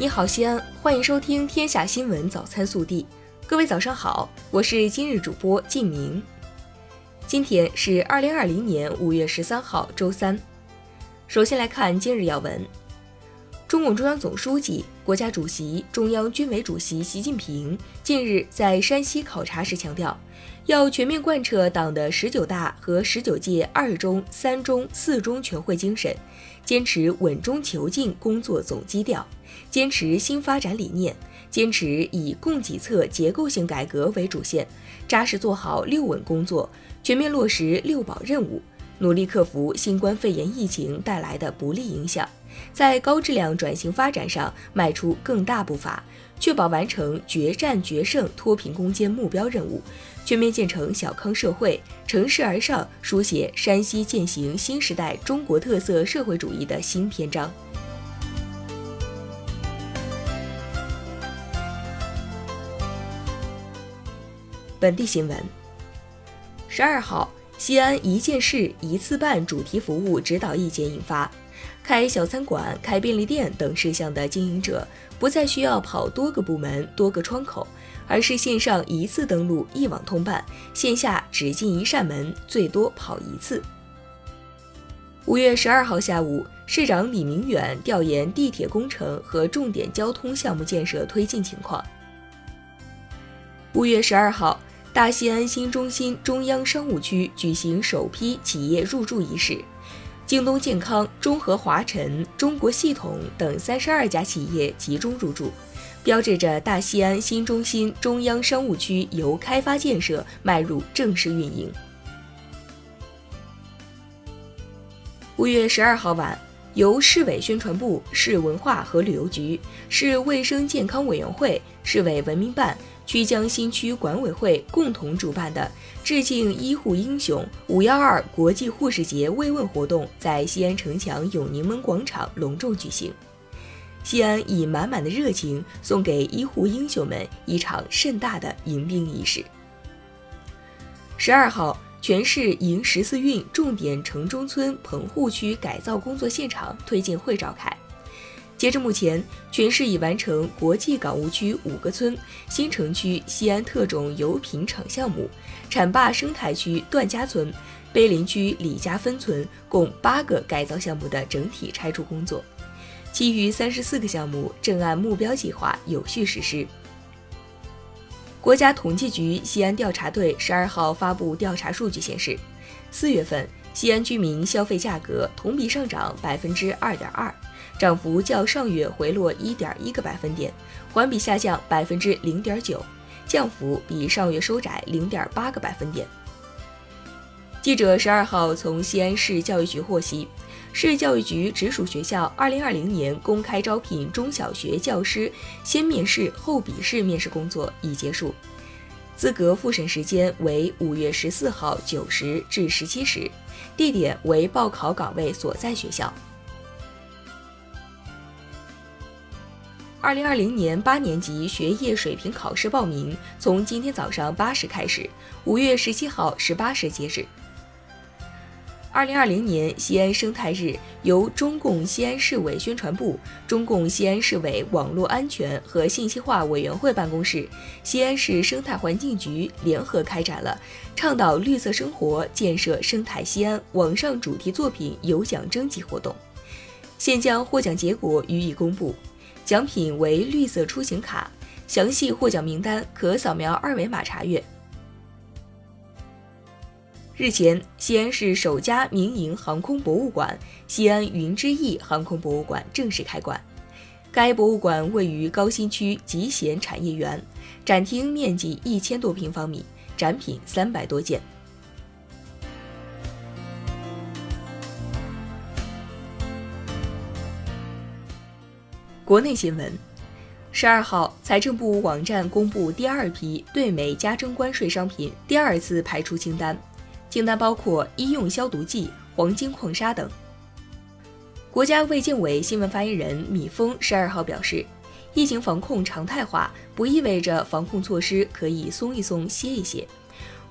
你好，西安，欢迎收听《天下新闻早餐速递》。各位早上好，我是今日主播静明。今天是二零二零年五月十三号，周三。首先来看今日要闻。中共中央总书记、国家主席、中央军委主席习近平近日在山西考察时强调，要全面贯彻党的十九大和十九届二中、三中、四中全会精神，坚持稳中求进工作总基调。坚持新发展理念，坚持以供给侧结构性改革为主线，扎实做好六稳工作，全面落实六保任务，努力克服新冠肺炎疫情带来的不利影响，在高质量转型发展上迈出更大步伐，确保完成决战决胜脱贫攻坚目标任务，全面建成小康社会，乘势而上，书写山西践行新时代中国特色社会主义的新篇章。本地新闻：十二号，西安一件事一次办主题服务指导意见印发，开小餐馆、开便利店等事项的经营者不再需要跑多个部门、多个窗口，而是线上一次登录、一网通办，线下只进一扇门，最多跑一次。五月十二号下午，市长李明远调研地铁工程和重点交通项目建设推进情况。五月十二号。大西安新中心中央商务区举行首批企业入驻仪式，京东健康、中核华晨、中国系统等三十二家企业集中入驻，标志着大西安新中心中央商务区由开发建设迈入正式运营。五月十二号晚，由市委宣传部、市文化和旅游局、市卫生健康委员会、市委文明办。曲江新区管委会共同主办的致敬医护英雄“五幺二”国际护士节慰问活动在西安城墙永宁门广场隆重举行。西安以满满的热情送给医护英雄们一场盛大的迎宾仪式。十二号，全市迎十四运重点城中村棚户区改造工作现场推进会召开。截至目前，全市已完成国际港务区五个村、新城区西安特种油品厂项目、浐灞生态区段家村、碑林区李家分村共八个改造项目的整体拆除工作，其余三十四个项目正按目标计划有序实施。国家统计局西安调查队十二号发布调查数据显示，四月份西安居民消费价格同比上涨百分之二点二。涨幅较上月回落一点一个百分点，环比下降百分之零点九，降幅比上月收窄零点八个百分点。记者十二号从西安市教育局获悉，市教育局直属学校二零二零年公开招聘中小学教师先面试后笔试面试工作已结束，资格复审时间为五月十四号九时至十七时，地点为报考岗位所在学校。二零二零年八年级学业水平考试报名从今天早上八时开始，五月十七号十八时截止。二零二零年西安生态日由中共西安市委宣传部、中共西安市委网络安全和信息化委员会办公室、西安市生态环境局联合开展了“倡导绿色生活，建设生态西安”网上主题作品有奖征集活动，现将获奖结果予以公布。奖品为绿色出行卡，详细获奖名单可扫描二维码查阅。日前，西安市首家民营航空博物馆——西安云之翼航空博物馆正式开馆。该博物馆位于高新区集贤产业园，展厅面积一千多平方米，展品三百多件。国内新闻，十二号，财政部网站公布第二批对美加征关税商品第二次排除清单，清单包括医用消毒剂、黄金矿砂等。国家卫健委新闻发言人米峰十二号表示，疫情防控常态化不意味着防控措施可以松一松、歇一歇。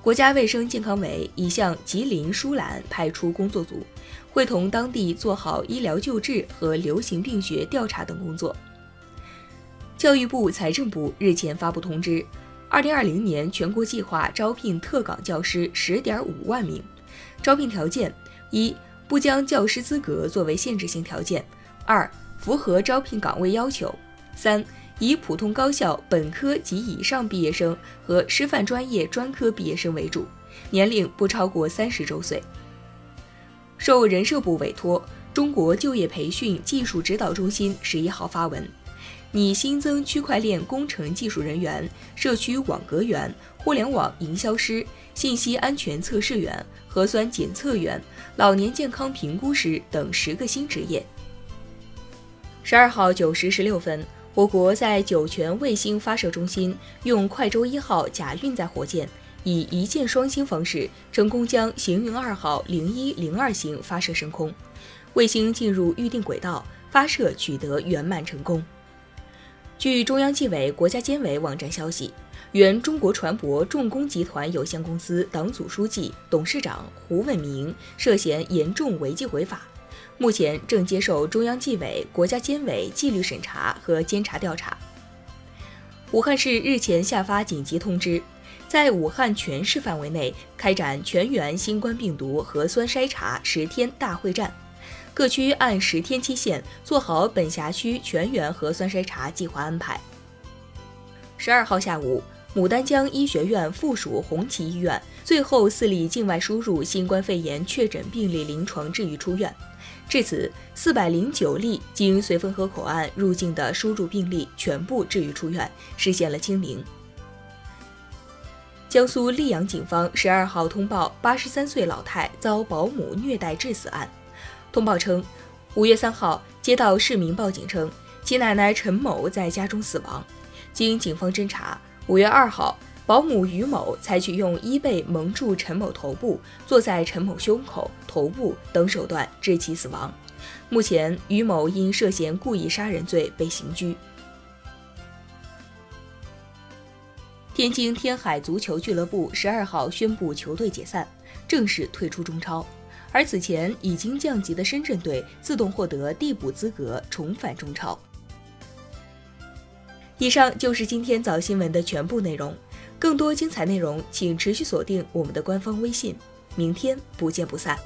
国家卫生健康委已向吉林舒兰派出工作组。会同当地做好医疗救治和流行病学调查等工作。教育部、财政部日前发布通知，二零二零年全国计划招聘特岗教师十点五万名，招聘条件：一、不将教师资格作为限制性条件；二、符合招聘岗位要求；三、以普通高校本科及以上毕业生和师范专业专科毕业生为主，年龄不超过三十周岁。受人社部委托，中国就业培训技术指导中心十一号发文，拟新增区块链工程技术人员、社区网格员、互联网营销师、信息安全测试员、核酸检测员、老年健康评估师等十个新职业。十二号九时十六分，我国在酒泉卫星发射中心用快舟一号假运载火箭。以一箭双星方式成功将行云二号零一零二型发射升空，卫星进入预定轨道，发射取得圆满成功。据中央纪委国家监委网站消息，原中国船舶重工集团有限公司党组书记、董事长胡伟明涉嫌严重违纪违法，目前正接受中央纪委国家监委纪律审查和监察调查。武汉市日前下发紧急通知。在武汉全市范围内开展全员新冠病毒核酸筛查十天大会战，各区按十天期限做好本辖区全员核酸筛查计划安排。十二号下午，牡丹江医学院附属红旗医院最后四例境外输入新冠肺炎确诊病例临床治愈出院，至此，四百零九例经绥芬河口岸入境的输入病例全部治愈出院，实现了清零。江苏溧阳警方十二号通报八十三岁老太遭保姆虐待致死案。通报称，五月三号接到市民报警称，其奶奶陈某在家中死亡。经警方侦查，五月二号，保姆于某采取用衣被蒙住陈某头部，坐在陈某胸口、头部等手段致其死亡。目前，于某因涉嫌故意杀人罪被刑拘。天津天海足球俱乐部十二号宣布球队解散，正式退出中超。而此前已经降级的深圳队自动获得递补资格，重返中超。以上就是今天早新闻的全部内容，更多精彩内容请持续锁定我们的官方微信。明天不见不散。